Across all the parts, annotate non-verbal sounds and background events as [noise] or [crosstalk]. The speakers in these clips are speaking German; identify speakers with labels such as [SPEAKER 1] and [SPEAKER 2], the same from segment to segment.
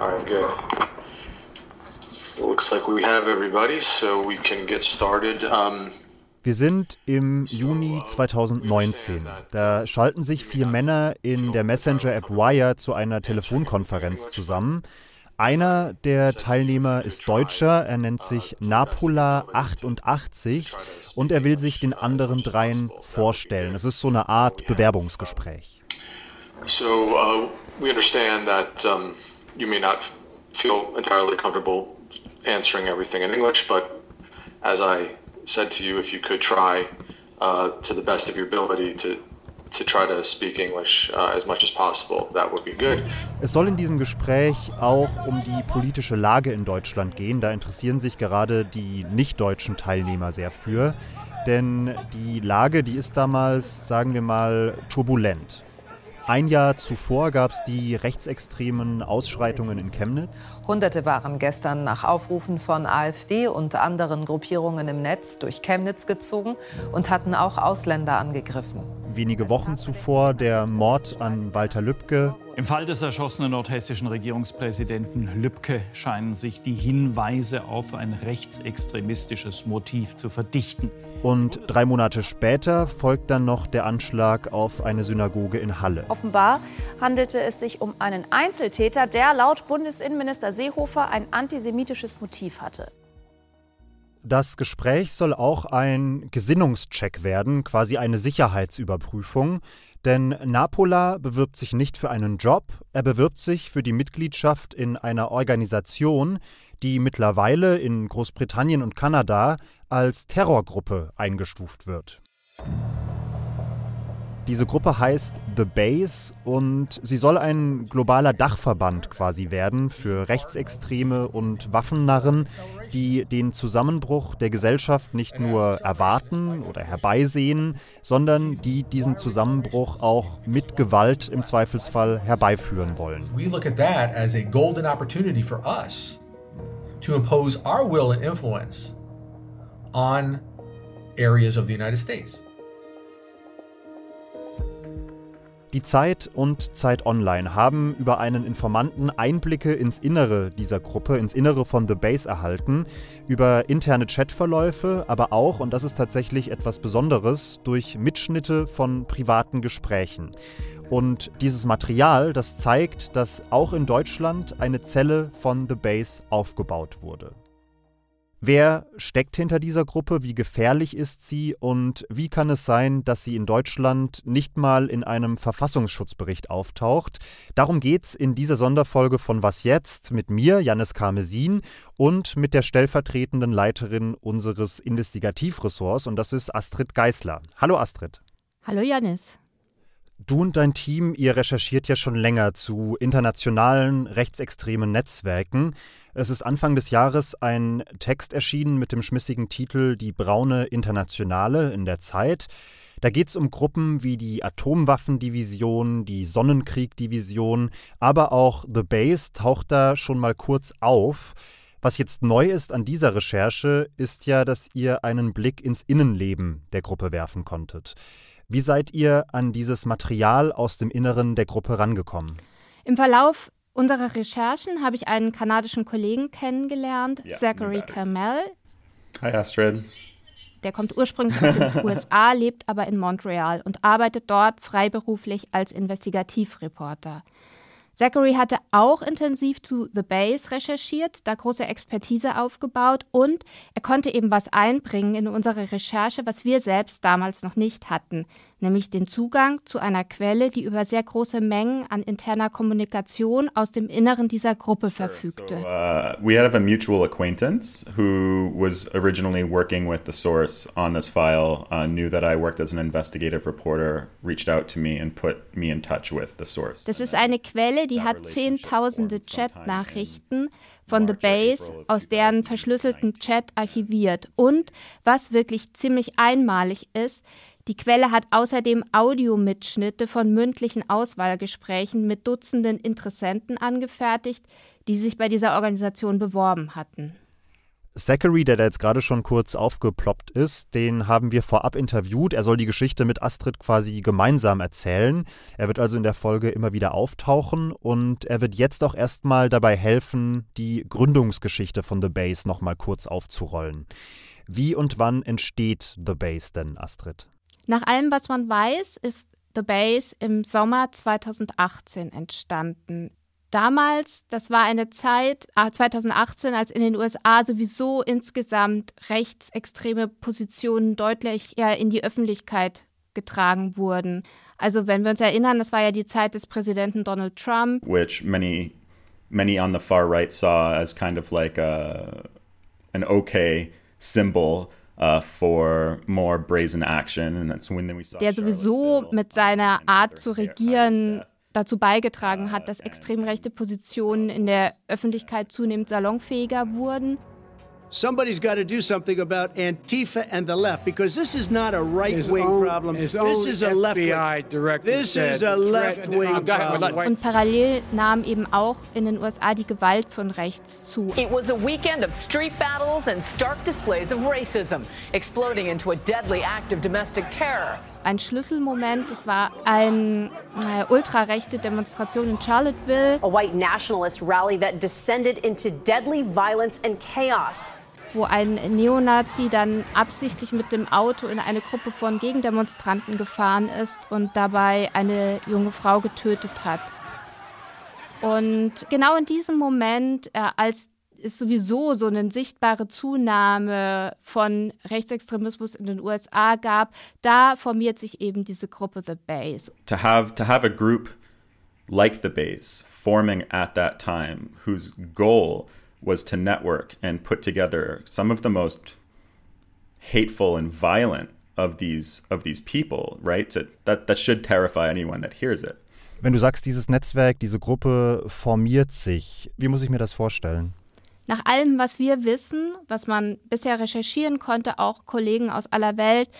[SPEAKER 1] Alright, good. It looks like we have everybody, so we can get started. Um,
[SPEAKER 2] wir sind im Juni 2019. Da schalten sich vier Männer in der Messenger-App Wire zu einer Telefonkonferenz zusammen. Einer der Teilnehmer ist Deutscher, er nennt sich Napola88 und er will sich den anderen dreien vorstellen. Es ist so eine Art Bewerbungsgespräch.
[SPEAKER 1] So, uh, we understand that um, you may not feel entirely comfortable answering everything in English, but as I said to you, if you could try uh, to the best of your ability to to try to speak English uh, as much as possible, that would be good.
[SPEAKER 2] Es soll in diesem Gespräch auch um die politische Lage in Deutschland gehen. Da interessieren sich gerade die nicht-deutschen Teilnehmer sehr für. Denn die Lage, die ist damals, sagen wir mal, turbulent. Ein Jahr zuvor gab es die rechtsextremen Ausschreitungen in Chemnitz.
[SPEAKER 3] Hunderte waren gestern nach Aufrufen von AfD und anderen Gruppierungen im Netz durch Chemnitz gezogen und hatten auch Ausländer angegriffen.
[SPEAKER 2] Wenige Wochen zuvor der Mord an Walter Lübcke.
[SPEAKER 4] Im Fall des erschossenen nordhessischen Regierungspräsidenten Lübcke scheinen sich die Hinweise auf ein rechtsextremistisches Motiv zu verdichten.
[SPEAKER 2] Und drei Monate später folgt dann noch der Anschlag auf eine Synagoge in Halle.
[SPEAKER 5] Offenbar handelte es sich um einen Einzeltäter, der laut Bundesinnenminister Seehofer ein antisemitisches Motiv hatte.
[SPEAKER 2] Das Gespräch soll auch ein Gesinnungscheck werden, quasi eine Sicherheitsüberprüfung. Denn Napola bewirbt sich nicht für einen Job, er bewirbt sich für die Mitgliedschaft in einer Organisation, die mittlerweile in Großbritannien und Kanada als Terrorgruppe eingestuft wird. Diese Gruppe heißt The Base und sie soll ein globaler Dachverband quasi werden für Rechtsextreme und Waffennarren, die den Zusammenbruch der Gesellschaft nicht nur erwarten oder herbeisehen, sondern die diesen Zusammenbruch auch mit Gewalt im Zweifelsfall herbeiführen wollen. We look at that as a golden opportunity for us to impose our will and influence on areas of the United States. Die Zeit und Zeit Online haben über einen Informanten Einblicke ins Innere dieser Gruppe, ins Innere von The Base erhalten, über interne Chatverläufe, aber auch, und das ist tatsächlich etwas Besonderes, durch Mitschnitte von privaten Gesprächen. Und dieses Material, das zeigt, dass auch in Deutschland eine Zelle von The Base aufgebaut wurde. Wer steckt hinter dieser Gruppe? Wie gefährlich ist sie? Und wie kann es sein, dass sie in Deutschland nicht mal in einem Verfassungsschutzbericht auftaucht? Darum geht es in dieser Sonderfolge von Was jetzt mit mir, Janis Karmesin, und mit der stellvertretenden Leiterin unseres Investigativressorts, und das ist Astrid Geißler. Hallo Astrid.
[SPEAKER 6] Hallo Janis.
[SPEAKER 2] Du und dein Team, ihr recherchiert ja schon länger zu internationalen rechtsextremen Netzwerken. Es ist Anfang des Jahres ein Text erschienen mit dem schmissigen Titel Die braune Internationale in der Zeit. Da geht es um Gruppen wie die Atomwaffendivision, die Sonnenkriegdivision, aber auch The Base taucht da schon mal kurz auf. Was jetzt neu ist an dieser Recherche, ist ja, dass ihr einen Blick ins Innenleben der Gruppe werfen konntet. Wie seid ihr an dieses Material aus dem Inneren der Gruppe rangekommen?
[SPEAKER 6] Im Verlauf unserer Recherchen habe ich einen kanadischen Kollegen kennengelernt, ja, Zachary Kamel.
[SPEAKER 7] Hi Astrid.
[SPEAKER 6] Der kommt ursprünglich aus den [laughs] USA, lebt aber in Montreal und arbeitet dort freiberuflich als Investigativreporter. Zachary hatte auch intensiv zu The Base recherchiert, da große Expertise aufgebaut und er konnte eben was einbringen in unsere Recherche, was wir selbst damals noch nicht hatten, nämlich den Zugang zu einer Quelle, die über sehr große Mengen an interner Kommunikation aus dem Inneren dieser Gruppe verfügte. So,
[SPEAKER 7] uh, we have a mutual acquaintance who was originally working with the source on this file, uh, knew that I worked as an investigative reporter, reached out to me and put me in touch with the source.
[SPEAKER 6] Das ist eine Quelle, die hat zehntausende Chat-Nachrichten von The Base aus deren verschlüsselten Chat archiviert. Und was wirklich ziemlich einmalig ist, die Quelle hat außerdem Audiomitschnitte von mündlichen Auswahlgesprächen mit Dutzenden Interessenten angefertigt, die sich bei dieser Organisation beworben hatten.
[SPEAKER 2] Zachary, der da jetzt gerade schon kurz aufgeploppt ist, den haben wir vorab interviewt. Er soll die Geschichte mit Astrid quasi gemeinsam erzählen. Er wird also in der Folge immer wieder auftauchen und er wird jetzt auch erstmal dabei helfen, die Gründungsgeschichte von The Base nochmal kurz aufzurollen. Wie und wann entsteht The Base denn, Astrid?
[SPEAKER 6] Nach allem, was man weiß, ist The Base im Sommer 2018 entstanden. Damals, das war eine Zeit, 2018, ah, als in den USA sowieso insgesamt rechtsextreme Positionen deutlich eher in die Öffentlichkeit getragen wurden. Also wenn wir uns erinnern, das war ja die Zeit des Präsidenten Donald Trump.
[SPEAKER 7] Which many, many on the far right saw as kind of like a, an okay symbol Uh, for more brazen action. And that's when we saw
[SPEAKER 6] der sowieso mit seiner Art zu regieren dazu beigetragen hat, dass extrem rechte Positionen in der Öffentlichkeit zunehmend salonfähiger wurden.
[SPEAKER 8] Somebody's got to do something about Antifa and the left because this is not a right-wing problem. This is a left-wing. This is a left-wing problem.
[SPEAKER 6] Und parallel nahm eben auch in den USA die Gewalt von rechts zu.
[SPEAKER 9] It was a weekend of street battles and stark displays of racism, exploding into a deadly act of domestic terror.
[SPEAKER 6] Ein Schlüsselmoment, das war eine äh, ultrarechte Demonstration in Charlottesville.
[SPEAKER 9] A white nationalist rally that descended into deadly violence and chaos
[SPEAKER 6] wo ein Neonazi dann absichtlich mit dem Auto in eine Gruppe von Gegendemonstranten gefahren ist und dabei eine junge Frau getötet hat. Und genau in diesem Moment, äh, als es sowieso so eine sichtbare Zunahme von Rechtsextremismus in den USA gab, da formiert sich eben diese Gruppe The Base.
[SPEAKER 7] To have to have a group like The Base forming at that time whose goal was to network and put together some of the most hateful and violent of these of these people, right? So that that should terrify anyone that hears it.
[SPEAKER 2] Wenn du sagst, dieses Netzwerk, diese Gruppe formiert sich, wie muss ich mir das vorstellen?
[SPEAKER 6] Nach allem, was wir wissen, was man bisher recherchieren konnte, auch Kollegen aus aller Welt,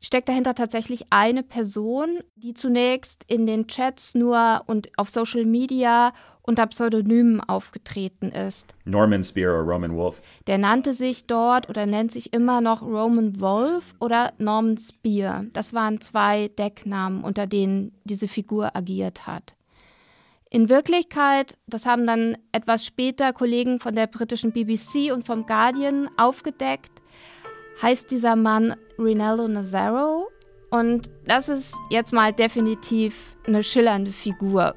[SPEAKER 6] steckt dahinter tatsächlich eine Person, die zunächst in den Chats nur und auf Social Media unter Pseudonymen aufgetreten ist.
[SPEAKER 7] Norman Spear oder Roman Wolf.
[SPEAKER 6] Der nannte sich dort oder nennt sich immer noch Roman Wolf oder Norman Spear. Das waren zwei Decknamen, unter denen diese Figur agiert hat. In Wirklichkeit, das haben dann etwas später Kollegen von der britischen BBC und vom Guardian aufgedeckt, heißt dieser Mann Rinaldo Nazaro. Und das ist jetzt mal definitiv eine schillernde Figur.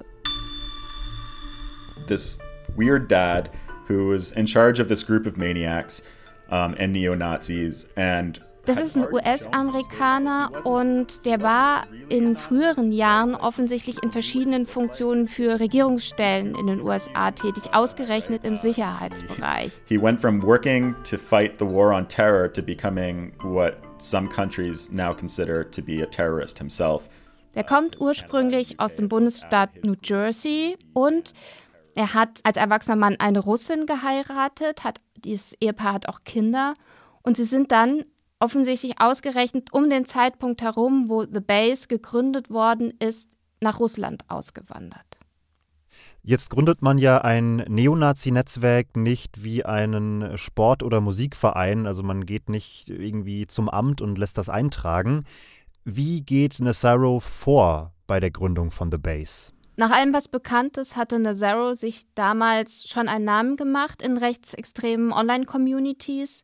[SPEAKER 7] This weird dad who was in charge of this group of maniacs um, and neo Nazis and
[SPEAKER 6] das ist ein US-Amerikaner und der war in früheren Jahren offensichtlich in verschiedenen Funktionen für Regierungsstellen in den USA tätig, ausgerechnet im Sicherheitsbereich.
[SPEAKER 7] He went from working to fight the war on terror to becoming what some countries now consider to be a terrorist himself.
[SPEAKER 6] Der kommt ursprünglich aus dem Bundesstaat New Jersey und er hat als erwachsener Mann eine Russin geheiratet, hat dieses Ehepaar hat auch Kinder und sie sind dann offensichtlich ausgerechnet um den Zeitpunkt herum, wo The Base gegründet worden ist, nach Russland ausgewandert.
[SPEAKER 2] Jetzt gründet man ja ein Neonazi-Netzwerk nicht wie einen Sport- oder Musikverein, also man geht nicht irgendwie zum Amt und lässt das eintragen. Wie geht Nazaro vor bei der Gründung von The Base?
[SPEAKER 6] Nach allem, was bekannt ist, hatte Nazaro sich damals schon einen Namen gemacht in rechtsextremen Online-Communities.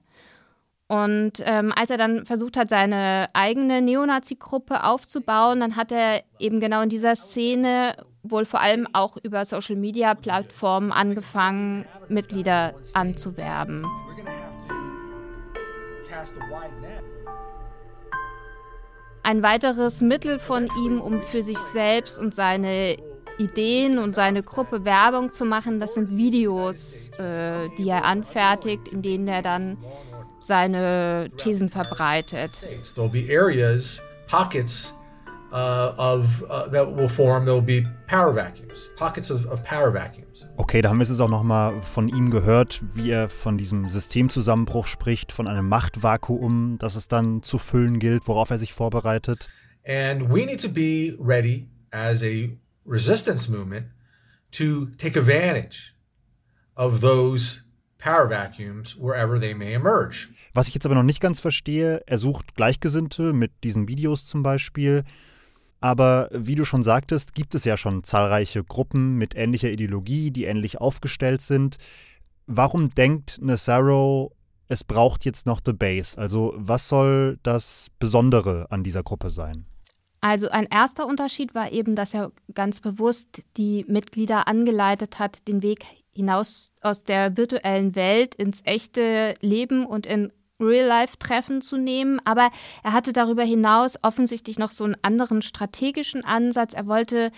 [SPEAKER 6] Und ähm, als er dann versucht hat, seine eigene Neonazi-Gruppe aufzubauen, dann hat er eben genau in dieser Szene wohl vor allem auch über Social-Media-Plattformen angefangen, Mitglieder anzuwerben. Ein weiteres Mittel von ihm, um für sich selbst und seine Ideen und seine Gruppe Werbung zu machen, das sind Videos, äh, die er anfertigt, in denen er dann seine Thesen verbreitet.
[SPEAKER 10] There'll be areas, pockets uh, of uh, that will form. There will be power vacuums, pockets of, of power vacuums.
[SPEAKER 2] Okay, da haben wir es jetzt auch noch mal von ihm gehört, wie er von diesem Systemzusammenbruch spricht, von einem Machtvakuum, das es dann zu füllen gilt, worauf er sich vorbereitet.
[SPEAKER 10] And we need to be ready as a resistance movement to take advantage of those power vacuums wherever they may emerge.
[SPEAKER 2] Was ich jetzt aber noch nicht ganz verstehe, er sucht Gleichgesinnte mit diesen Videos zum Beispiel. Aber wie du schon sagtest, gibt es ja schon zahlreiche Gruppen mit ähnlicher Ideologie, die ähnlich aufgestellt sind. Warum denkt Nazaro, es braucht jetzt noch The Base? Also was soll das Besondere an dieser Gruppe sein?
[SPEAKER 6] Also ein erster Unterschied war eben, dass er ganz bewusst die Mitglieder angeleitet hat, den Weg hinaus aus der virtuellen Welt ins echte Leben und in Real-Life-Treffen zu nehmen. Aber er hatte darüber hinaus offensichtlich noch so einen anderen strategischen Ansatz. Er wollte,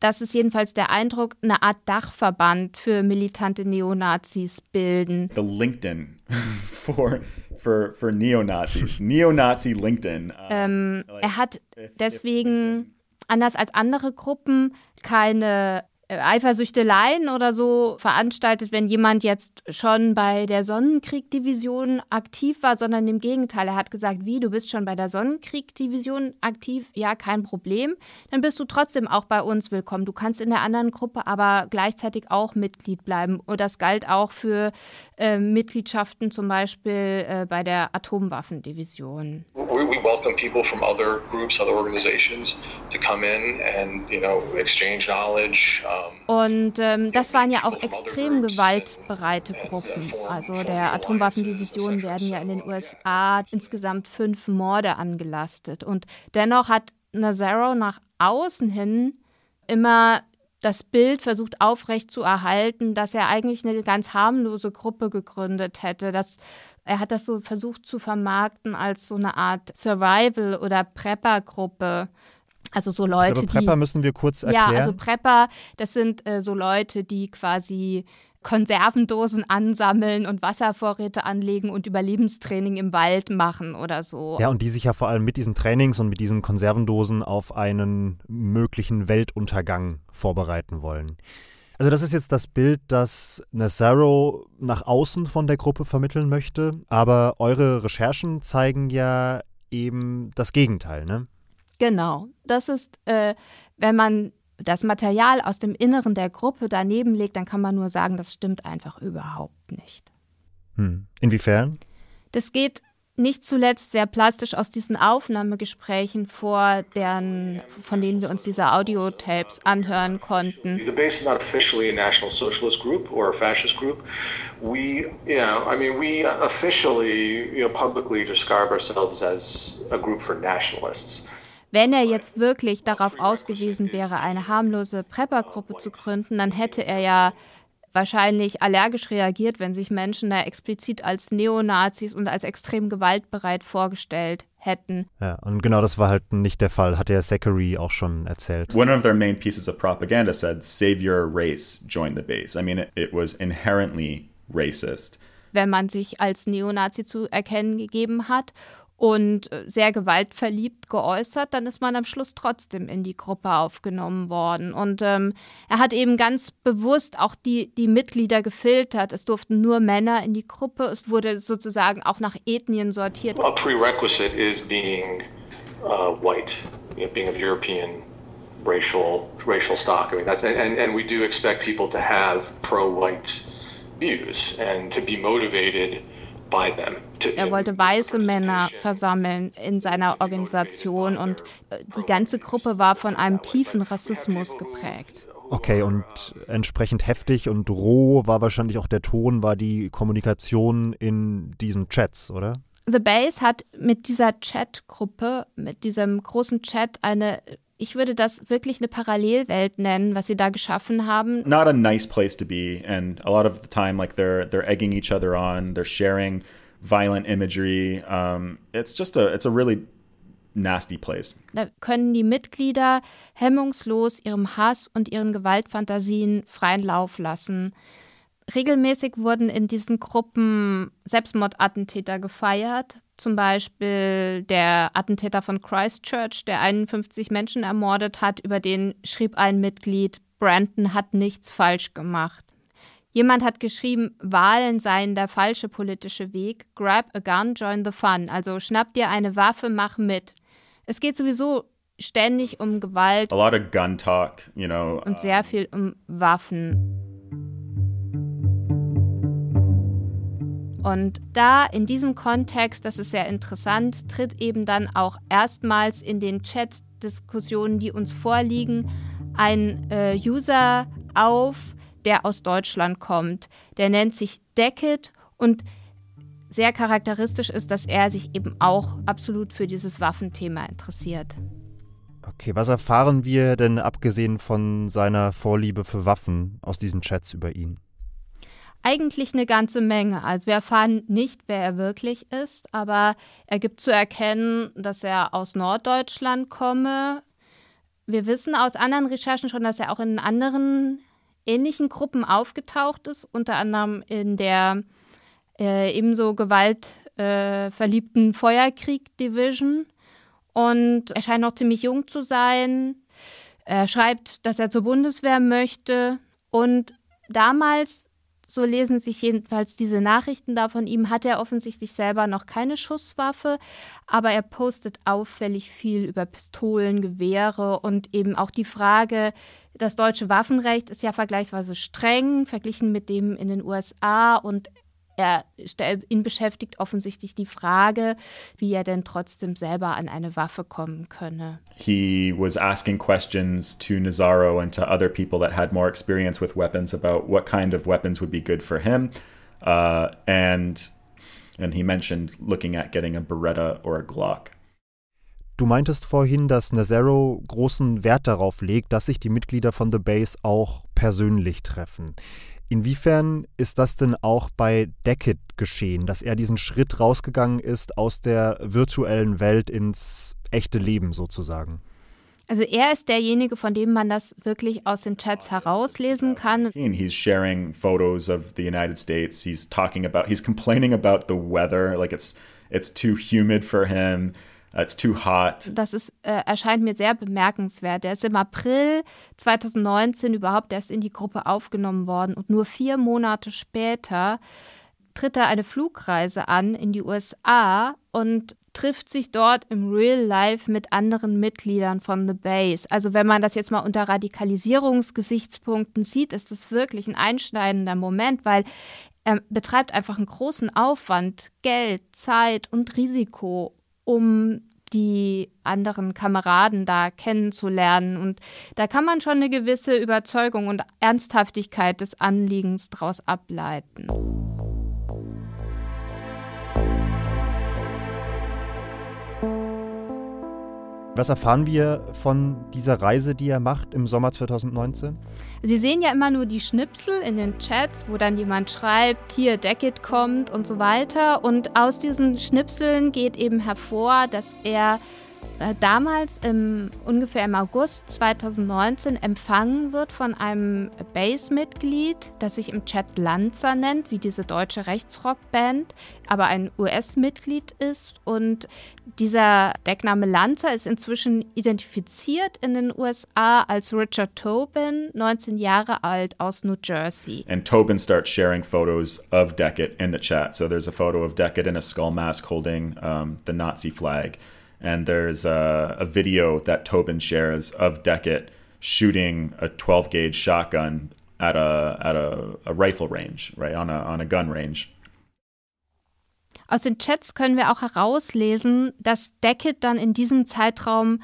[SPEAKER 6] das ist jedenfalls der Eindruck, eine Art Dachverband für militante Neonazis bilden.
[SPEAKER 7] The LinkedIn [laughs] for, for, for Neonazis. Neonazi LinkedIn.
[SPEAKER 6] Ähm, er hat deswegen, anders als andere Gruppen, keine Eifersüchteleien oder so veranstaltet, wenn jemand jetzt schon bei der Sonnenkrieg-Division aktiv war, sondern im Gegenteil. Er hat gesagt, wie, du bist schon bei der Sonnenkrieg-Division aktiv? Ja, kein Problem. Dann bist du trotzdem auch bei uns willkommen. Du kannst in der anderen Gruppe aber gleichzeitig auch Mitglied bleiben. Und das galt auch für äh, Mitgliedschaften zum Beispiel äh, bei der Atomwaffendivision.
[SPEAKER 1] We, we welcome people from other groups, other organizations to come in and, you know, exchange knowledge. Um,
[SPEAKER 6] und ähm, das waren ja auch extrem gewaltbereite Gruppen. Also der Atomwaffendivision werden ja in den USA insgesamt fünf Morde angelastet. Und dennoch hat Nazaro nach außen hin immer das Bild versucht aufrecht zu erhalten, dass er eigentlich eine ganz harmlose Gruppe gegründet hätte. Dass er hat das so versucht zu vermarkten als so eine Art Survival- oder Prepper-Gruppe. Also so Leute,
[SPEAKER 2] glaube, Prepper
[SPEAKER 6] die,
[SPEAKER 2] müssen wir kurz erklären.
[SPEAKER 6] Ja, also Prepper, das sind äh, so Leute, die quasi Konservendosen ansammeln und Wasservorräte anlegen und Überlebenstraining im Wald machen oder so.
[SPEAKER 2] Ja, und die sich ja vor allem mit diesen Trainings und mit diesen Konservendosen auf einen möglichen Weltuntergang vorbereiten wollen. Also das ist jetzt das Bild, das Nazaro nach außen von der Gruppe vermitteln möchte, aber eure Recherchen zeigen ja eben das Gegenteil, ne?
[SPEAKER 6] Genau. Das ist, äh, wenn man das Material aus dem Inneren der Gruppe daneben legt, dann kann man nur sagen, das stimmt einfach überhaupt nicht.
[SPEAKER 2] Hm. Inwiefern?
[SPEAKER 6] Das geht nicht zuletzt sehr plastisch aus diesen Aufnahmegesprächen vor, deren, von denen wir uns diese Audiotapes anhören konnten.
[SPEAKER 1] The base is not officially a National Socialist group or a fascist group. We, you know, I mean, we officially, you know, publicly describe ourselves as a group for nationalists.
[SPEAKER 6] Wenn er jetzt wirklich darauf ausgewiesen wäre, eine harmlose Prepper-Gruppe zu gründen, dann hätte er ja wahrscheinlich allergisch reagiert, wenn sich Menschen da explizit als Neonazis und als extrem gewaltbereit vorgestellt hätten.
[SPEAKER 2] Ja, und genau das war halt nicht der Fall, hat der Zachary auch schon erzählt.
[SPEAKER 7] One of their main pieces of propaganda said, save your race, join the base. I mean, it, it was inherently racist.
[SPEAKER 6] Wenn man sich als Neonazi zu erkennen gegeben hat und äh, sehr gewaltverliebt geäußert, dann ist man am Schluss trotzdem in die Gruppe aufgenommen worden. Und ähm, er hat eben ganz bewusst auch die, die Mitglieder gefiltert. Es durften nur Männer in die Gruppe. Es wurde sozusagen auch nach Ethnien sortiert.
[SPEAKER 1] A prerequisite is being uh, white, being of European racial racial stock. I mean that's and, and we do expect people to have pro-white views and to be motivated
[SPEAKER 6] er wollte weiße Männer versammeln in seiner Organisation und äh, die ganze Gruppe war von einem tiefen Rassismus geprägt.
[SPEAKER 2] Okay, und entsprechend heftig und roh war wahrscheinlich auch der Ton, war die Kommunikation in diesen Chats, oder?
[SPEAKER 6] The Base hat mit dieser Chatgruppe, mit diesem großen Chat eine ich würde das wirklich eine Parallelwelt nennen, was sie da geschaffen haben.
[SPEAKER 7] Not a nice place to be and a lot of the time like they're they're egging each other on, they're sharing violent imagery. Um, it's just a it's a really nasty place.
[SPEAKER 6] Da können die Mitglieder hemmungslos ihrem Hass und ihren Gewaltfantasien freien Lauf lassen. Regelmäßig wurden in diesen Gruppen Selbstmordattentäter gefeiert, zum Beispiel der Attentäter von Christchurch, der 51 Menschen ermordet hat, über den schrieb ein Mitglied, Brandon hat nichts falsch gemacht. Jemand hat geschrieben, Wahlen seien der falsche politische Weg. Grab a gun, join the fun. Also schnapp dir eine Waffe, mach mit. Es geht sowieso ständig um Gewalt.
[SPEAKER 7] A lot of gun talk, you know.
[SPEAKER 6] Und sehr viel um Waffen. Und da in diesem Kontext, das ist sehr interessant, tritt eben dann auch erstmals in den Chat-Diskussionen, die uns vorliegen, ein äh, User auf, der aus Deutschland kommt. Der nennt sich Deckit und sehr charakteristisch ist, dass er sich eben auch absolut für dieses Waffenthema interessiert.
[SPEAKER 2] Okay, was erfahren wir denn abgesehen von seiner Vorliebe für Waffen aus diesen Chats über ihn?
[SPEAKER 6] Eigentlich eine ganze Menge. Also wir erfahren nicht, wer er wirklich ist, aber er gibt zu erkennen, dass er aus Norddeutschland komme. Wir wissen aus anderen Recherchen schon, dass er auch in anderen ähnlichen Gruppen aufgetaucht ist, unter anderem in der äh, ebenso gewaltverliebten äh, Feuerkrieg Division. Und er scheint noch ziemlich jung zu sein. Er schreibt, dass er zur Bundeswehr möchte. Und damals, so lesen sich jedenfalls diese Nachrichten da von ihm, hat er offensichtlich selber noch keine Schusswaffe. Aber er postet auffällig viel über Pistolen, Gewehre und eben auch die Frage, das deutsche Waffenrecht ist ja vergleichsweise streng verglichen mit dem in den USA und er, ihn beschäftigt offensichtlich die Frage, wie er denn trotzdem selber an eine Waffe kommen könne.
[SPEAKER 7] He was asking questions to Nazaro and to other people that had more experience with weapons about what kind of weapons would be good for him. Uh, and and he mentioned looking at getting a Beretta or a Glock.
[SPEAKER 2] Du meintest vorhin, dass Nazaro großen Wert darauf legt, dass sich die Mitglieder von The Base auch persönlich treffen. Inwiefern ist das denn auch bei Deckett geschehen, dass er diesen Schritt rausgegangen ist aus der virtuellen Welt ins echte Leben sozusagen?
[SPEAKER 6] Also er ist derjenige, von dem man das wirklich aus den Chats herauslesen kann.
[SPEAKER 7] He's sharing photos of the United States. He's talking about, he's complaining about the weather, like it's it's too humid for him. It's too hot.
[SPEAKER 6] Das ist, äh, erscheint mir sehr bemerkenswert. Er ist im April 2019 überhaupt erst in die Gruppe aufgenommen worden und nur vier Monate später tritt er eine Flugreise an in die USA und trifft sich dort im Real Life mit anderen Mitgliedern von The Base. Also wenn man das jetzt mal unter Radikalisierungsgesichtspunkten sieht, ist das wirklich ein einschneidender Moment, weil er betreibt einfach einen großen Aufwand, Geld, Zeit und Risiko, um die anderen Kameraden da kennenzulernen. Und da kann man schon eine gewisse Überzeugung und Ernsthaftigkeit des Anliegens daraus ableiten.
[SPEAKER 2] Was erfahren wir von dieser Reise, die er macht im Sommer 2019?
[SPEAKER 6] Sie sehen ja immer nur die Schnipsel in den Chats, wo dann jemand schreibt, hier Deckett kommt und so weiter. Und aus diesen Schnipseln geht eben hervor, dass er damals im, ungefähr im August 2019 empfangen wird von einem Base-Mitglied, das sich im Chat Lanza nennt, wie diese deutsche Rechtsrockband, aber ein US-Mitglied ist. Und dieser Deckname Lanza ist inzwischen identifiziert in den USA als Richard Tobin, 19 Jahre alt aus New Jersey.
[SPEAKER 7] And Tobin starts sharing photos of Deckett in the chat. So there's a photo of Deckett in a skull mask holding um, the Nazi flag. And there's a, a video that Tobin shares of Deckett shooting a 12 gauge shotgun at a at a, a rifle range, right on a on a gun range.
[SPEAKER 6] Aus den Chats können wir auch herauslesen, dass Deckett dann in diesem Zeitraum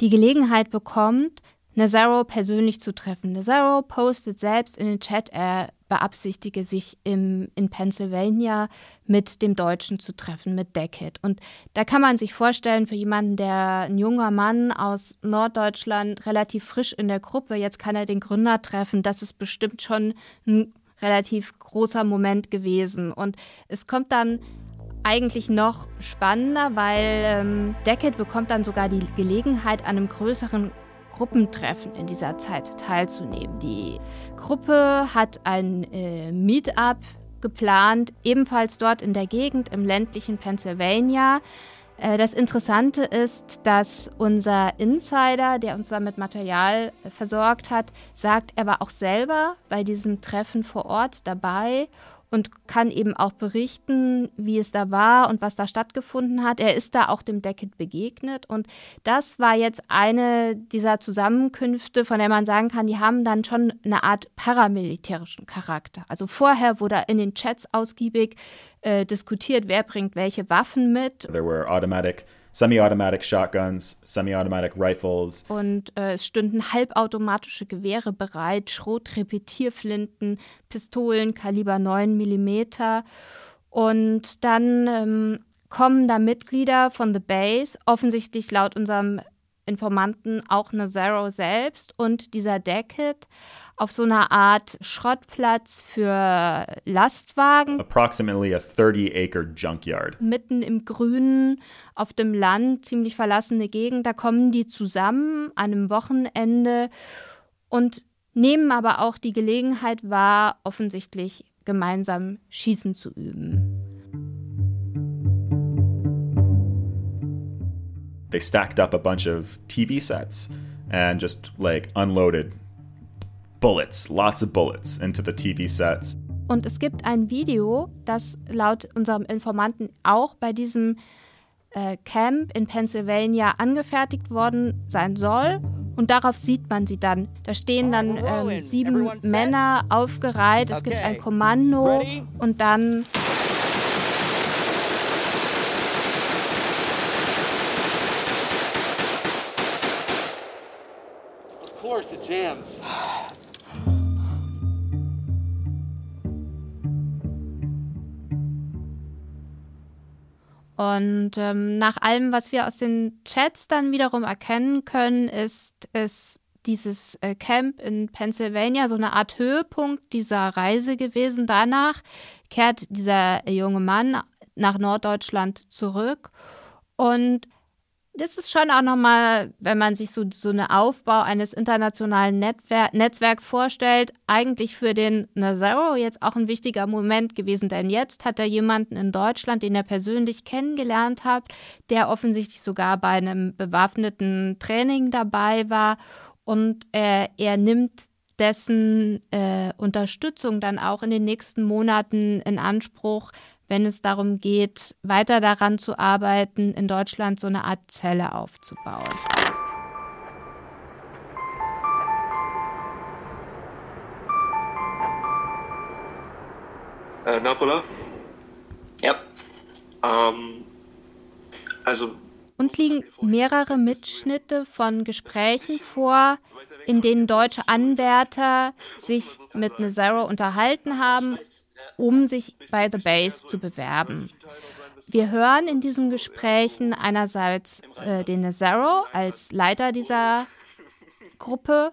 [SPEAKER 6] die Gelegenheit bekommt, Nazaro persönlich zu treffen. Nazaro postet selbst in den Chat, er beabsichtige, sich im, in Pennsylvania mit dem Deutschen zu treffen, mit Deckett. Und da kann man sich vorstellen, für jemanden, der ein junger Mann aus Norddeutschland, relativ frisch in der Gruppe, jetzt kann er den Gründer treffen, das ist bestimmt schon ein relativ großer Moment gewesen. Und es kommt dann eigentlich noch spannender, weil ähm, Deckett bekommt dann sogar die Gelegenheit, an einem größeren Gruppentreffen in dieser Zeit teilzunehmen. Die Gruppe hat ein äh, Meetup geplant, ebenfalls dort in der Gegend im ländlichen Pennsylvania. Äh, das Interessante ist, dass unser Insider, der uns damit Material äh, versorgt hat, sagt, er war auch selber bei diesem Treffen vor Ort dabei und kann eben auch berichten, wie es da war und was da stattgefunden hat. Er ist da auch dem Deckett begegnet und das war jetzt eine dieser Zusammenkünfte, von der man sagen kann, die haben dann schon eine Art paramilitärischen Charakter. Also vorher wurde in den Chats ausgiebig äh, diskutiert, wer bringt welche Waffen mit.
[SPEAKER 7] There were automatic semi-automatic shotguns, semi-automatic rifles.
[SPEAKER 6] Und äh, es stünden halbautomatische Gewehre bereit, Schrotrepetierflinten, Pistolen Kaliber 9 mm. Und dann ähm, kommen da Mitglieder von The Base, offensichtlich laut unserem Informanten auch Nazaro selbst und dieser Deckett auf so einer Art Schrottplatz für Lastwagen.
[SPEAKER 7] Approximately a 30-acre junkyard.
[SPEAKER 6] Mitten im Grünen, auf dem Land, ziemlich verlassene Gegend. Da kommen die zusammen an einem Wochenende und nehmen aber auch die Gelegenheit wahr, offensichtlich gemeinsam Schießen zu üben.
[SPEAKER 7] They stacked up a bunch of TV sets and just like unloaded bullets, lots of bullets into the TV sets.
[SPEAKER 6] Und es gibt ein Video, das laut unserem Informanten auch bei diesem äh, Camp in Pennsylvania angefertigt worden sein soll. Und darauf sieht man sie dann. Da stehen dann ähm, sieben Männer aufgereiht. Es gibt ein Kommando und dann.
[SPEAKER 11] Course it jams.
[SPEAKER 6] Und ähm, nach allem, was wir aus den Chats dann wiederum erkennen können, ist es dieses äh, Camp in Pennsylvania so eine Art Höhepunkt dieser Reise gewesen. Danach kehrt dieser junge Mann nach Norddeutschland zurück und das ist schon auch nochmal, wenn man sich so, so einen Aufbau eines internationalen Netwer Netzwerks vorstellt, eigentlich für den Nazaro jetzt auch ein wichtiger Moment gewesen. Denn jetzt hat er jemanden in Deutschland, den er persönlich kennengelernt hat, der offensichtlich sogar bei einem bewaffneten Training dabei war. Und äh, er nimmt dessen äh, Unterstützung dann auch in den nächsten Monaten in Anspruch, wenn es darum geht, weiter daran zu arbeiten, in Deutschland so eine Art Zelle aufzubauen.
[SPEAKER 1] Äh, Napola?
[SPEAKER 11] Ja.
[SPEAKER 1] Ähm, also.
[SPEAKER 6] Uns liegen mehrere Mitschnitte von Gesprächen vor, in denen deutsche Anwärter sich mit Nazaro unterhalten haben um sich bei The Base zu bewerben. Wir hören in diesen Gesprächen einerseits äh, den Nazaro als Leiter dieser Gruppe,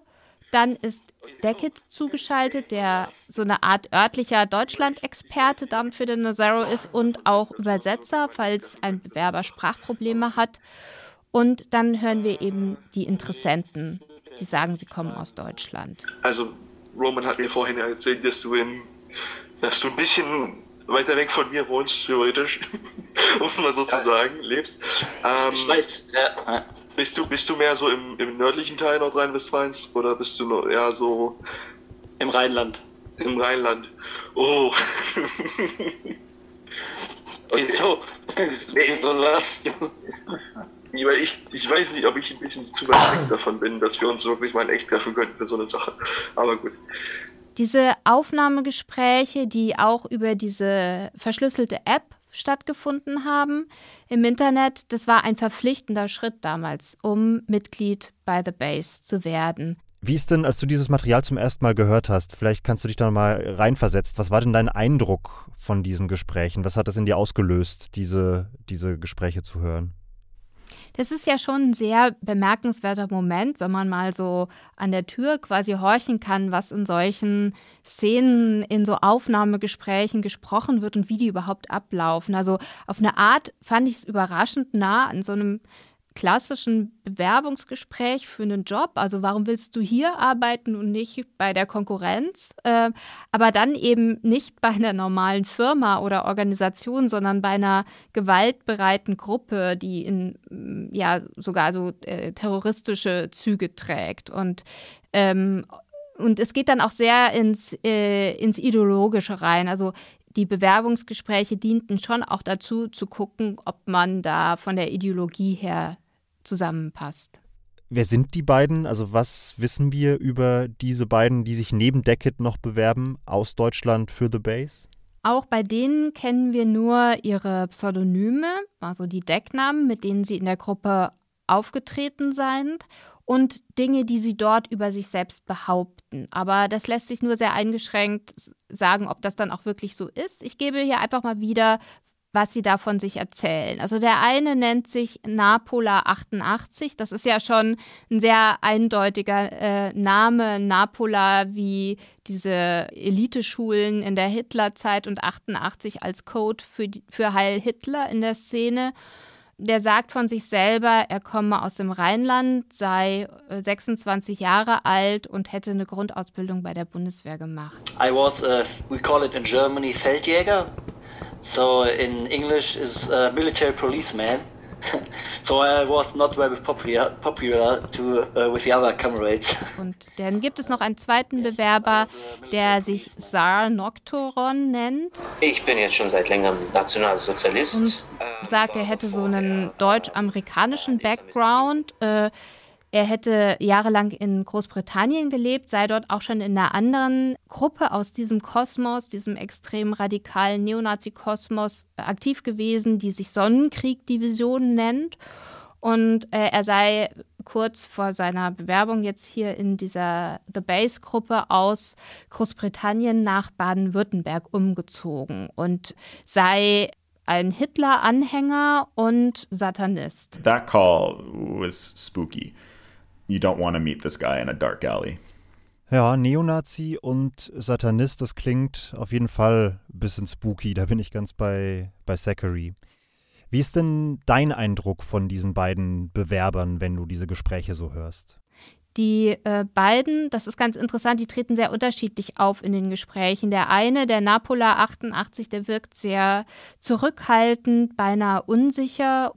[SPEAKER 6] dann ist Deckett zugeschaltet, der so eine Art örtlicher Deutschland-Experte dann für den Nazaro ist und auch Übersetzer, falls ein Bewerber Sprachprobleme hat. Und dann hören wir eben die Interessenten, die sagen, sie kommen aus Deutschland.
[SPEAKER 1] Also Roman hat mir vorhin erzählt, dass du in dass du ein bisschen weiter weg von mir wohnst, theoretisch, [laughs] um mal so zu sagen, lebst. Ähm,
[SPEAKER 11] ich weiß, ja.
[SPEAKER 1] Bist du, bist du mehr so im, im nördlichen Teil Nordrhein-Westfalens oder bist du noch eher so.
[SPEAKER 11] Im Rheinland.
[SPEAKER 1] Im Rheinland. Oh. [laughs]
[SPEAKER 11] Wieso? Wieso lachst du?
[SPEAKER 1] Weil ich, ich weiß nicht, ob ich ein bisschen zu weit weg davon bin, dass wir uns wirklich mal in echt treffen könnten für so eine Sache. Aber gut.
[SPEAKER 6] Diese Aufnahmegespräche, die auch über diese verschlüsselte App stattgefunden haben im Internet, das war ein verpflichtender Schritt damals, um Mitglied bei The Base zu werden.
[SPEAKER 2] Wie ist denn, als du dieses Material zum ersten Mal gehört hast, vielleicht kannst du dich da mal reinversetzt, was war denn dein Eindruck von diesen Gesprächen? Was hat das in dir ausgelöst, diese, diese Gespräche zu hören?
[SPEAKER 6] Das ist ja schon ein sehr bemerkenswerter Moment, wenn man mal so an der Tür quasi horchen kann, was in solchen Szenen, in so Aufnahmegesprächen gesprochen wird und wie die überhaupt ablaufen. Also auf eine Art fand ich es überraschend nah an so einem klassischen Bewerbungsgespräch für einen Job. Also warum willst du hier arbeiten und nicht bei der Konkurrenz? Äh, aber dann eben nicht bei einer normalen Firma oder Organisation, sondern bei einer gewaltbereiten Gruppe, die in mm, ja sogar so äh, terroristische Züge trägt. Und ähm, und es geht dann auch sehr ins, äh, ins Ideologische rein. Also die Bewerbungsgespräche dienten schon auch dazu, zu gucken, ob man da von der Ideologie her zusammenpasst.
[SPEAKER 2] Wer sind die beiden? Also was wissen wir über diese beiden, die sich neben Deckett noch bewerben aus Deutschland für The Base?
[SPEAKER 6] Auch bei denen kennen wir nur ihre Pseudonyme, also die Decknamen, mit denen sie in der Gruppe aufgetreten sind und Dinge, die sie dort über sich selbst behaupten. Aber das lässt sich nur sehr eingeschränkt sagen, ob das dann auch wirklich so ist. Ich gebe hier einfach mal wieder, was sie davon sich erzählen. Also der eine nennt sich Napola 88. Das ist ja schon ein sehr eindeutiger äh, Name. Napola wie diese Eliteschulen in der Hitlerzeit und 88 als Code für, für Heil Hitler in der Szene. Der sagt von sich selber, er komme aus dem Rheinland, sei 26 äh, Jahre alt und hätte eine Grundausbildung bei der Bundeswehr gemacht.
[SPEAKER 11] I was, uh, we call it in Germany Feldjäger. So in English is a military policeman. [laughs] so I was not very popular, popular to, uh, with the other comrades. [laughs]
[SPEAKER 6] Und dann gibt es noch einen zweiten Bewerber, der sich Sar Nocturon nennt.
[SPEAKER 12] Ich bin jetzt schon seit längerem Nationalsozialist. Und
[SPEAKER 6] sagt, er hätte so einen deutsch-amerikanischen Background. Äh, er hätte jahrelang in Großbritannien gelebt, sei dort auch schon in einer anderen Gruppe aus diesem Kosmos, diesem extrem radikalen Neonazi-Kosmos äh, aktiv gewesen, die sich Sonnenkrieg-Division nennt. Und äh, er sei kurz vor seiner Bewerbung jetzt hier in dieser The Base-Gruppe aus Großbritannien nach Baden-Württemberg umgezogen und sei ein Hitler-Anhänger und Satanist.
[SPEAKER 7] That call was spooky you don't want to meet this guy in a dark alley.
[SPEAKER 2] Ja, Neonazi und Satanist, das klingt auf jeden Fall ein bisschen spooky, da bin ich ganz bei, bei Zachary. Wie ist denn dein Eindruck von diesen beiden Bewerbern, wenn du diese Gespräche so hörst?
[SPEAKER 6] Die äh, beiden, das ist ganz interessant, die treten sehr unterschiedlich auf in den Gesprächen. Der eine, der Napola 88, der wirkt sehr zurückhaltend, beinahe unsicher.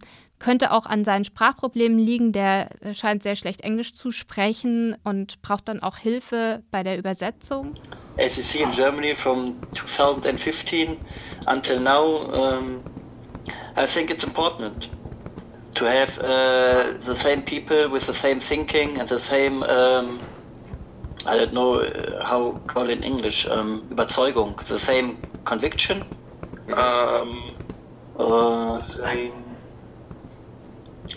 [SPEAKER 6] Könnte auch an seinen Sprachproblemen liegen. Der scheint sehr schlecht Englisch zu sprechen und braucht dann auch Hilfe bei der Übersetzung.
[SPEAKER 11] As you see in Germany from 2015 until now, um, I think it's important to have uh, the same people with the same thinking and the same, um, I don't know uh, how call it in English, um, Überzeugung, the same conviction. Um, uh, same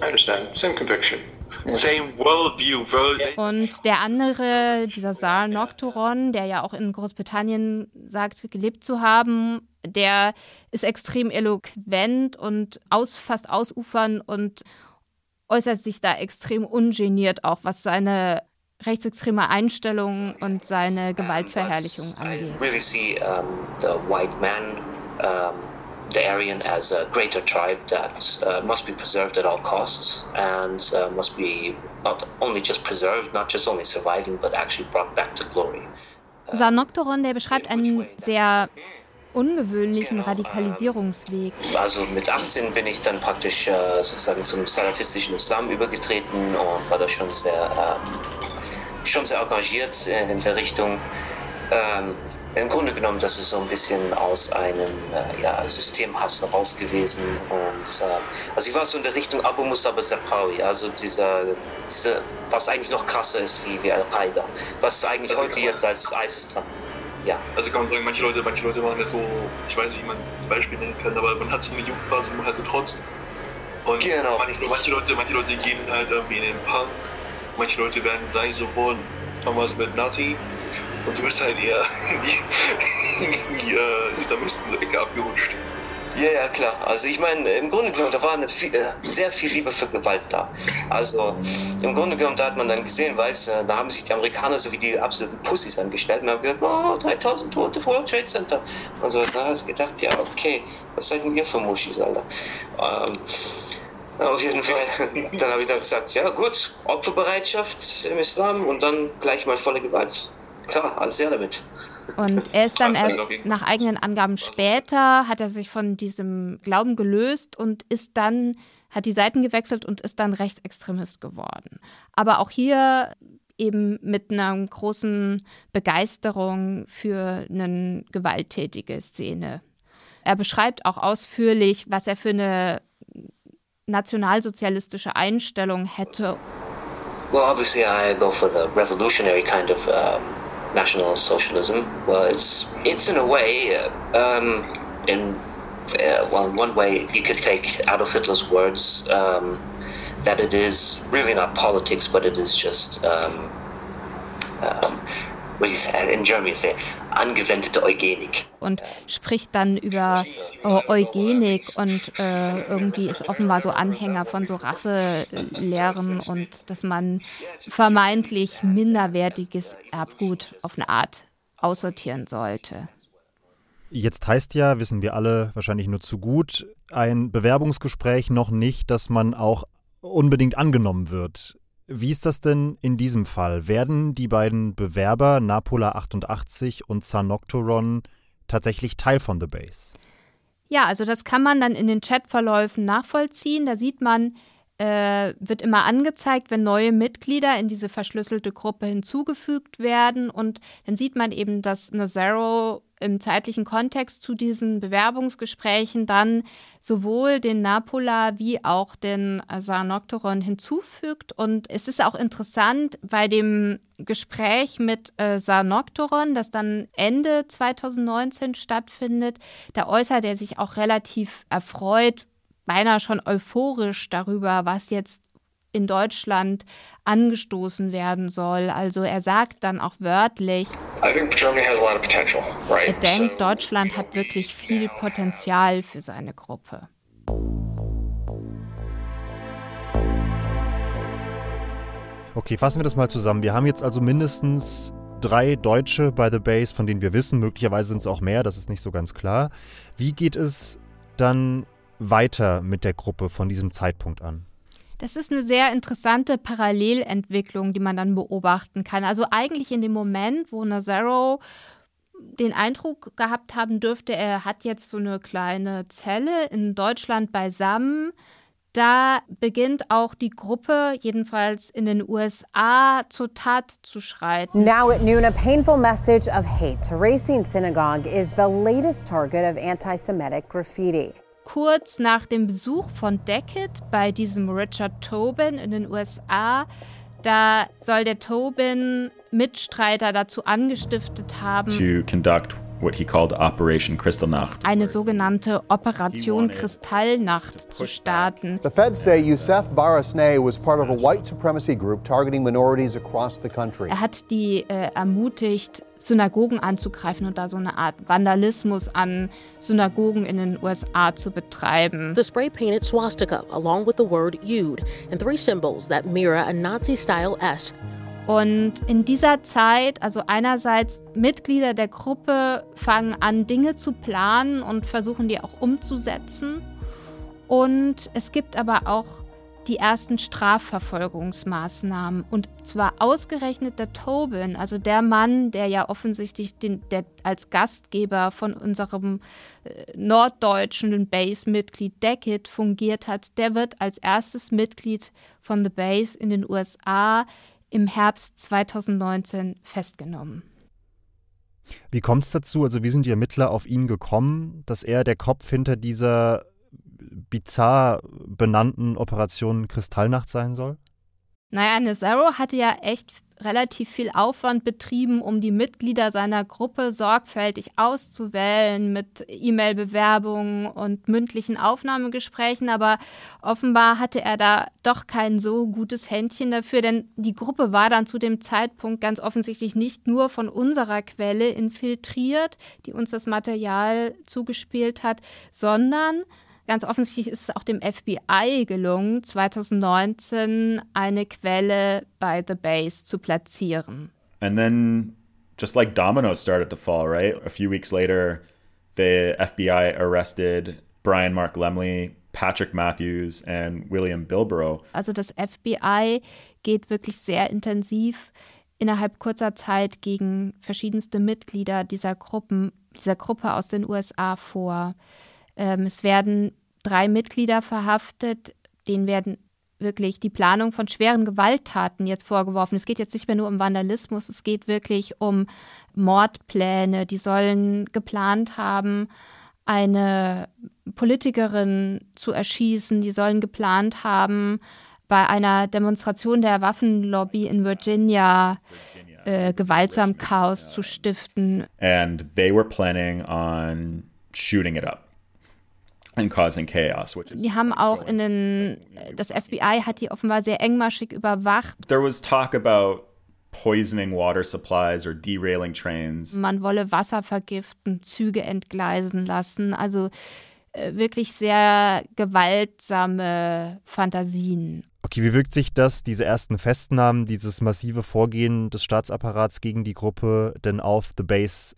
[SPEAKER 1] I understand. Same conviction.
[SPEAKER 11] Same worldview, world
[SPEAKER 6] Und der andere, dieser Saar Nocturon, der ja auch in Großbritannien sagt, gelebt zu haben, der ist extrem eloquent und aus, fast ausufern und äußert sich da extrem ungeniert auch, was seine rechtsextreme Einstellung und seine Gewaltverherrlichung angeht.
[SPEAKER 12] I really see um, the white man um, the Aryan as a greater tribe that uh, must be preserved at all costs and uh, must be not only just preserved, not just only surviving, but actually brought back to glory.
[SPEAKER 6] Sanoktoron, der beschreibt einen sehr ungewöhnlichen Radikalisierungsweg.
[SPEAKER 12] Also mit 18 bin ich dann praktisch äh, sozusagen zum salafistischen Islam übergetreten und war da schon sehr, ähm, schon sehr engagiert in der Richtung. Ähm, im Grunde genommen, das ist so ein bisschen aus einem äh, ja, Systemhass heraus gewesen. Und äh, also ich war so in der Richtung Abu Musab Zaprawi, also dieser, diese, was eigentlich noch krasser ist wie, wie Al-Qaida, was eigentlich also heute jetzt als ISIS dran. Ja.
[SPEAKER 13] Also kann man sagen, manche Leute, manche Leute machen das so, ich weiß nicht, wie man das Beispiel nennen kann, aber man hat so eine Jugendphase, wo man halt so trotzt. Und
[SPEAKER 12] genau,
[SPEAKER 13] manche, manche, Leute, manche Leute gehen halt irgendwie in den Punk, manche Leute werden gleich sofort Thomas mit Nazi und du bist halt eher [laughs] in die, die äh, Islamisten-Ecke abgerutscht.
[SPEAKER 12] Ja, ja, klar. Also ich meine, im Grunde genommen, da war eine viel, äh, sehr viel Liebe für Gewalt da. Also im Grunde genommen, da hat man dann gesehen, weißt du, da haben sich die Amerikaner so wie die absoluten Pussys angestellt und haben gesagt, oh, 3000 Tote vor World Trade Center. Und so, da hast du gedacht, ja, okay, was seid denn ihr für Muschis, Alter? Ähm, auf jeden Fall. [laughs] Dann habe ich dann gesagt, ja gut, Opferbereitschaft im Islam und dann gleich mal volle Gewalt klar, alles her damit.
[SPEAKER 6] Und er ist dann erst nach eigenen Angaben später, hat er sich von diesem Glauben gelöst und ist dann, hat die Seiten gewechselt und ist dann Rechtsextremist geworden. Aber auch hier eben mit einer großen Begeisterung für eine gewalttätige Szene er beschreibt auch ausführlich, was er für eine nationalsozialistische Einstellung hätte.
[SPEAKER 12] Well, obviously, I go for the revolutionary kind of um, national socialism. Well, it's in a way, uh, um, in uh, well, one way you could take Adolf Hitler's words um, that it is really not politics, but it is just um, um, in Germany say angewendete Eugenik.
[SPEAKER 6] Und spricht dann über äh, Eugenik und äh, irgendwie ist offenbar so Anhänger von so Rasselehren und dass man vermeintlich minderwertiges Erbgut auf eine Art aussortieren sollte.
[SPEAKER 2] Jetzt heißt ja, wissen wir alle wahrscheinlich nur zu gut, ein Bewerbungsgespräch noch nicht, dass man auch unbedingt angenommen wird. Wie ist das denn in diesem Fall? Werden die beiden Bewerber Napola 88 und Zanoctoron tatsächlich Teil von The Base?
[SPEAKER 6] Ja, also das kann man dann in den Chatverläufen nachvollziehen. Da sieht man, äh, wird immer angezeigt, wenn neue Mitglieder in diese verschlüsselte Gruppe hinzugefügt werden. Und dann sieht man eben, dass Nazaro im zeitlichen Kontext zu diesen Bewerbungsgesprächen dann sowohl den Napola wie auch den Sarnocteron hinzufügt. Und es ist auch interessant bei dem Gespräch mit äh, Sarnocteron, das dann Ende 2019 stattfindet, da äußert er sich auch relativ erfreut, beinahe schon euphorisch darüber, was jetzt in Deutschland angestoßen werden soll. Also er sagt dann auch wörtlich, er denkt, Deutschland hat wirklich viel Potenzial für seine Gruppe.
[SPEAKER 2] Okay, fassen wir das mal zusammen. Wir haben jetzt also mindestens drei Deutsche bei The Base, von denen wir wissen, möglicherweise sind es auch mehr, das ist nicht so ganz klar. Wie geht es dann weiter mit der Gruppe von diesem Zeitpunkt an?
[SPEAKER 6] Das ist eine sehr interessante Parallelentwicklung, die man dann beobachten kann. Also eigentlich in dem Moment, wo Nazaro den Eindruck gehabt haben dürfte, er hat jetzt so eine kleine Zelle in Deutschland beisammen. Da beginnt auch die Gruppe, jedenfalls in den USA, zur Tat zu schreiten.
[SPEAKER 14] Now at noon, a painful message of hate. Racine Synagogue is the latest target of anti-Semitic graffiti
[SPEAKER 6] kurz nach dem Besuch von Deckett bei diesem Richard Tobin in den USA. Da soll der Tobin Mitstreiter dazu angestiftet haben,
[SPEAKER 7] to conduct what he called Operation Kristallnacht.
[SPEAKER 6] eine sogenannte Operation Kristallnacht zu starten.
[SPEAKER 15] The feds say Youssef Barasneh was part of a white supremacy group targeting minorities across the country.
[SPEAKER 6] Er hat die äh, ermutigt, Synagogen anzugreifen und da so eine Art Vandalismus an Synagogen in den USA zu betreiben.
[SPEAKER 16] The spray-painted swastika along with the word Yud and three symbols that mirror a Nazi-style S
[SPEAKER 6] und in dieser Zeit, also einerseits Mitglieder der Gruppe fangen an, Dinge zu planen und versuchen die auch umzusetzen. Und es gibt aber auch die ersten Strafverfolgungsmaßnahmen. Und zwar ausgerechnet der Tobin, also der Mann, der ja offensichtlich den, der als Gastgeber von unserem äh, norddeutschen Base-Mitglied Deckett fungiert hat, der wird als erstes Mitglied von The Base in den USA im Herbst 2019 festgenommen.
[SPEAKER 2] Wie kommt es dazu? Also wie sind die Ermittler auf ihn gekommen, dass er der Kopf hinter dieser bizarr benannten Operation Kristallnacht sein soll?
[SPEAKER 6] Naja, Nazaro hatte ja echt relativ viel Aufwand betrieben, um die Mitglieder seiner Gruppe sorgfältig auszuwählen mit E-Mail-Bewerbungen und mündlichen Aufnahmegesprächen. Aber offenbar hatte er da doch kein so gutes Händchen dafür, denn die Gruppe war dann zu dem Zeitpunkt ganz offensichtlich nicht nur von unserer Quelle infiltriert, die uns das Material zugespielt hat, sondern Ganz offensichtlich ist es auch dem FBI gelungen, 2019 eine Quelle bei The Base zu platzieren.
[SPEAKER 7] And then just like dominoes started to fall, right? A few weeks later, the FBI arrested Brian Mark Lemley, Patrick Matthews and William Bilborough.
[SPEAKER 6] Also das FBI geht wirklich sehr intensiv innerhalb kurzer Zeit gegen verschiedenste Mitglieder dieser Gruppen, dieser Gruppe aus den USA vor. Ähm, es werden drei Mitglieder verhaftet, denen werden wirklich die Planung von schweren Gewalttaten jetzt vorgeworfen. Es geht jetzt nicht mehr nur um Vandalismus, es geht wirklich um Mordpläne. Die sollen geplant haben, eine Politikerin zu erschießen. Die sollen geplant haben, bei einer Demonstration der Waffenlobby in Virginia äh, gewaltsam Chaos zu stiften.
[SPEAKER 7] And they were planning on shooting it up. And causing chaos, which is
[SPEAKER 6] die haben auch in den, das FBI hat die offenbar sehr engmaschig überwacht.
[SPEAKER 7] There was talk about poisoning water supplies or derailing trains.
[SPEAKER 6] Man wolle Wasser vergiften, Züge entgleisen lassen, also äh, wirklich sehr gewaltsame Fantasien.
[SPEAKER 2] Okay, wie wirkt sich das, diese ersten Festnahmen, dieses massive Vorgehen des Staatsapparats gegen die Gruppe denn auf The Base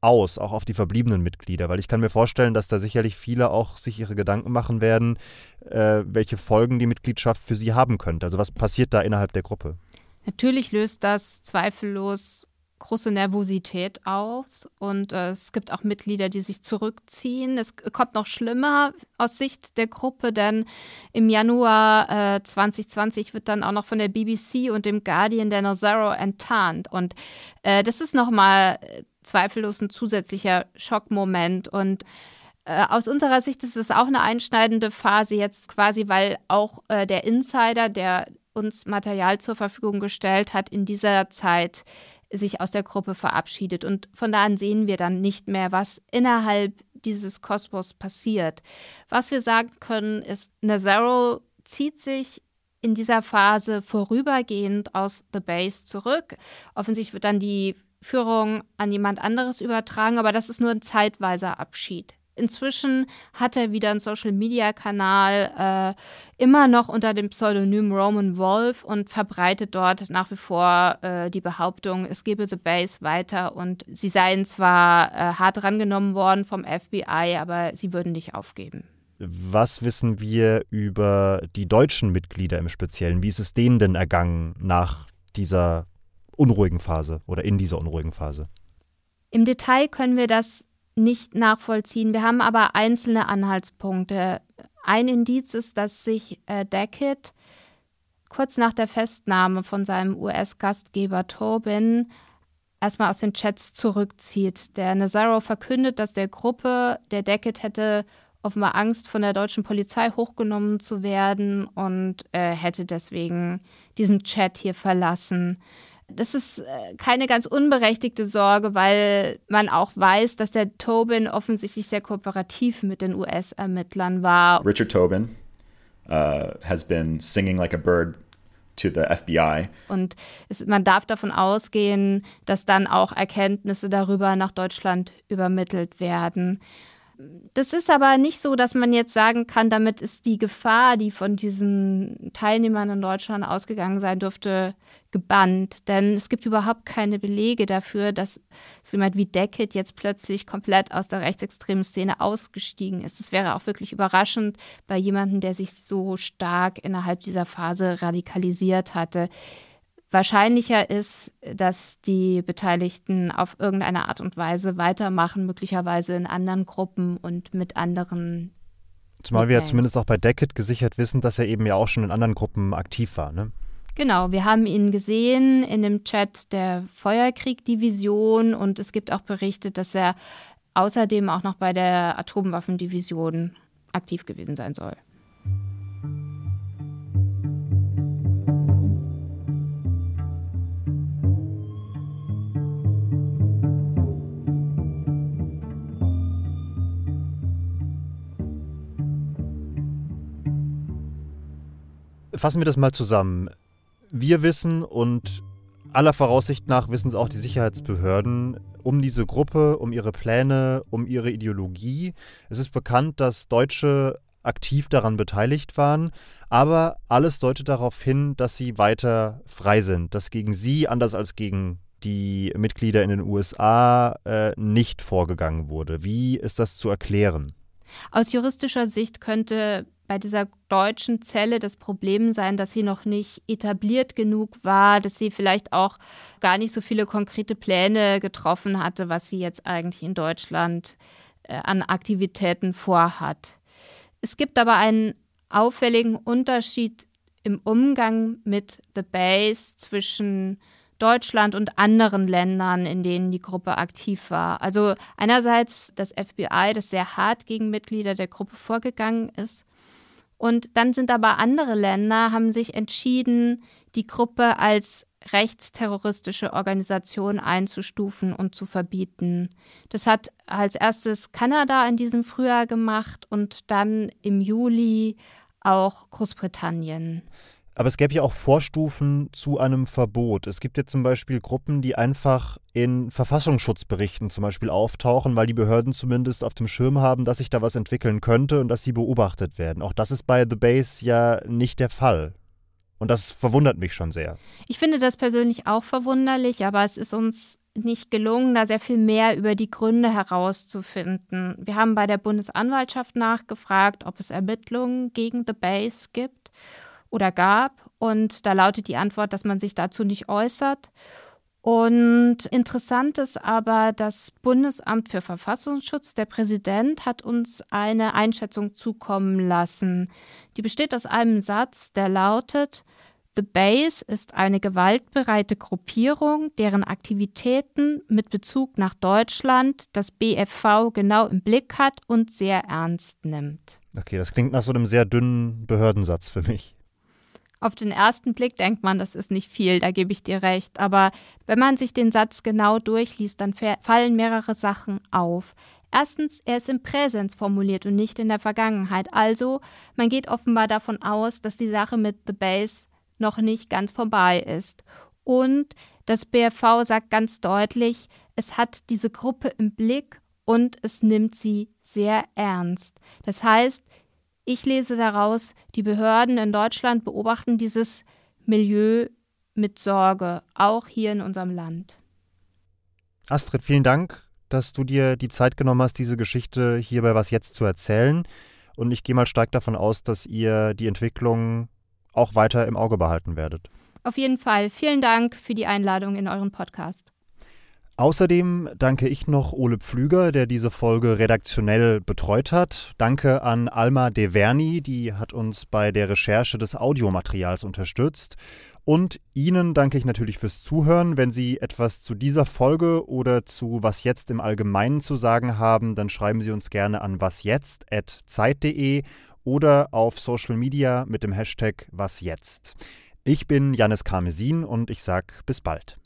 [SPEAKER 2] aus, auch auf die verbliebenen Mitglieder? Weil ich kann mir vorstellen, dass da sicherlich viele auch sich ihre Gedanken machen werden, äh, welche Folgen die Mitgliedschaft für sie haben könnte. Also was passiert da innerhalb der Gruppe?
[SPEAKER 6] Natürlich löst das zweifellos große Nervosität aus. Und äh, es gibt auch Mitglieder, die sich zurückziehen. Es kommt noch schlimmer aus Sicht der Gruppe, denn im Januar äh, 2020 wird dann auch noch von der BBC und dem Guardian der Nozero enttarnt. Und äh, das ist nochmal äh, zweifellos ein zusätzlicher Schockmoment. Und äh, aus unserer Sicht ist es auch eine einschneidende Phase jetzt quasi, weil auch äh, der Insider, der uns Material zur Verfügung gestellt hat, in dieser Zeit sich aus der Gruppe verabschiedet. Und von da an sehen wir dann nicht mehr, was innerhalb dieses Kosmos passiert. Was wir sagen können, ist, Nazaro zieht sich in dieser Phase vorübergehend aus The Base zurück. Offensichtlich wird dann die Führung an jemand anderes übertragen, aber das ist nur ein zeitweiser Abschied. Inzwischen hat er wieder einen Social-Media-Kanal, äh, immer noch unter dem Pseudonym Roman Wolf und verbreitet dort nach wie vor äh, die Behauptung, es gebe The Base weiter und sie seien zwar äh, hart rangenommen worden vom FBI, aber sie würden nicht aufgeben.
[SPEAKER 2] Was wissen wir über die deutschen Mitglieder im Speziellen? Wie ist es denen denn ergangen nach dieser unruhigen Phase oder in dieser unruhigen Phase?
[SPEAKER 6] Im Detail können wir das nicht nachvollziehen. Wir haben aber einzelne Anhaltspunkte. Ein Indiz ist, dass sich äh, Deckett kurz nach der Festnahme von seinem US-Gastgeber Tobin erstmal aus den Chats zurückzieht. Der Nazaro verkündet, dass der Gruppe der Deckett hätte offenbar Angst, von der deutschen Polizei hochgenommen zu werden und äh, hätte deswegen diesen Chat hier verlassen. Das ist äh, keine ganz unberechtigte Sorge, weil man auch weiß, dass der Tobin offensichtlich sehr kooperativ mit den US-Ermittlern war.
[SPEAKER 7] Richard Tobin uh, has been singing like a bird to the FBI.
[SPEAKER 6] Und es, man darf davon ausgehen, dass dann auch Erkenntnisse darüber nach Deutschland übermittelt werden. Das ist aber nicht so, dass man jetzt sagen kann, damit ist die Gefahr, die von diesen Teilnehmern in Deutschland ausgegangen sein dürfte, gebannt. Denn es gibt überhaupt keine Belege dafür, dass so jemand wie Deckett jetzt plötzlich komplett aus der rechtsextremen Szene ausgestiegen ist. Das wäre auch wirklich überraschend bei jemandem, der sich so stark innerhalb dieser Phase radikalisiert hatte. Wahrscheinlicher ist, dass die Beteiligten auf irgendeine Art und Weise weitermachen, möglicherweise in anderen Gruppen und mit anderen.
[SPEAKER 2] Zumal wir ja zumindest auch bei Deckett gesichert wissen, dass er eben ja auch schon in anderen Gruppen aktiv war, ne?
[SPEAKER 6] Genau, wir haben ihn gesehen in dem Chat der Feuerkrieg-Division und es gibt auch Berichte, dass er außerdem auch noch bei der Atomwaffendivision aktiv gewesen sein soll.
[SPEAKER 2] fassen wir das mal zusammen. Wir wissen und aller Voraussicht nach wissen es auch die Sicherheitsbehörden um diese Gruppe, um ihre Pläne, um ihre Ideologie. Es ist bekannt, dass Deutsche aktiv daran beteiligt waren, aber alles deutet darauf hin, dass sie weiter frei sind, dass gegen sie, anders als gegen die Mitglieder in den USA, äh, nicht vorgegangen wurde. Wie ist das zu erklären?
[SPEAKER 6] Aus juristischer Sicht könnte bei dieser deutschen Zelle das Problem sein, dass sie noch nicht etabliert genug war, dass sie vielleicht auch gar nicht so viele konkrete Pläne getroffen hatte, was sie jetzt eigentlich in Deutschland äh, an Aktivitäten vorhat. Es gibt aber einen auffälligen Unterschied im Umgang mit The Base zwischen Deutschland und anderen Ländern, in denen die Gruppe aktiv war. Also einerseits das FBI, das sehr hart gegen Mitglieder der Gruppe vorgegangen ist. Und dann sind aber andere Länder, haben sich entschieden, die Gruppe als rechtsterroristische Organisation einzustufen und zu verbieten. Das hat als erstes Kanada in diesem Frühjahr gemacht und dann im Juli auch Großbritannien.
[SPEAKER 2] Aber es gäbe ja auch Vorstufen zu einem Verbot. Es gibt ja zum Beispiel Gruppen, die einfach in Verfassungsschutzberichten zum Beispiel auftauchen, weil die Behörden zumindest auf dem Schirm haben, dass sich da was entwickeln könnte und dass sie beobachtet werden. Auch das ist bei The Base ja nicht der Fall. Und das verwundert mich schon sehr.
[SPEAKER 6] Ich finde das persönlich auch verwunderlich, aber es ist uns nicht gelungen, da sehr viel mehr über die Gründe herauszufinden. Wir haben bei der Bundesanwaltschaft nachgefragt, ob es Ermittlungen gegen The Base gibt oder gab. Und da lautet die Antwort, dass man sich dazu nicht äußert. Und interessant ist aber, das Bundesamt für Verfassungsschutz, der Präsident, hat uns eine Einschätzung zukommen lassen. Die besteht aus einem Satz, der lautet, The Base ist eine gewaltbereite Gruppierung, deren Aktivitäten mit Bezug nach Deutschland das BFV genau im Blick hat und sehr ernst nimmt.
[SPEAKER 2] Okay, das klingt nach so einem sehr dünnen Behördensatz für mich.
[SPEAKER 6] Auf den ersten Blick denkt man, das ist nicht viel, da gebe ich dir recht. Aber wenn man sich den Satz genau durchliest, dann fallen mehrere Sachen auf. Erstens, er ist im Präsens formuliert und nicht in der Vergangenheit. Also, man geht offenbar davon aus, dass die Sache mit The Base noch nicht ganz vorbei ist. Und das BFV sagt ganz deutlich, es hat diese Gruppe im Blick und es nimmt sie sehr ernst. Das heißt, ich lese daraus, die Behörden in Deutschland beobachten dieses Milieu mit Sorge, auch hier in unserem Land.
[SPEAKER 2] Astrid, vielen Dank, dass du dir die Zeit genommen hast, diese Geschichte hier bei Was Jetzt zu erzählen. Und ich gehe mal stark davon aus, dass ihr die Entwicklung auch weiter im Auge behalten werdet.
[SPEAKER 6] Auf jeden Fall. Vielen Dank für die Einladung in euren Podcast.
[SPEAKER 2] Außerdem danke ich noch Ole Pflüger, der diese Folge redaktionell betreut hat. Danke an Alma De Verni, die hat uns bei der Recherche des Audiomaterials unterstützt. Und Ihnen danke ich natürlich fürs Zuhören. Wenn Sie etwas zu dieser Folge oder zu Was jetzt im Allgemeinen zu sagen haben, dann schreiben Sie uns gerne an wasjetzt.zeit.de oder auf Social Media mit dem Hashtag wasjetzt. Ich bin Janis Karmesin und ich sage bis bald.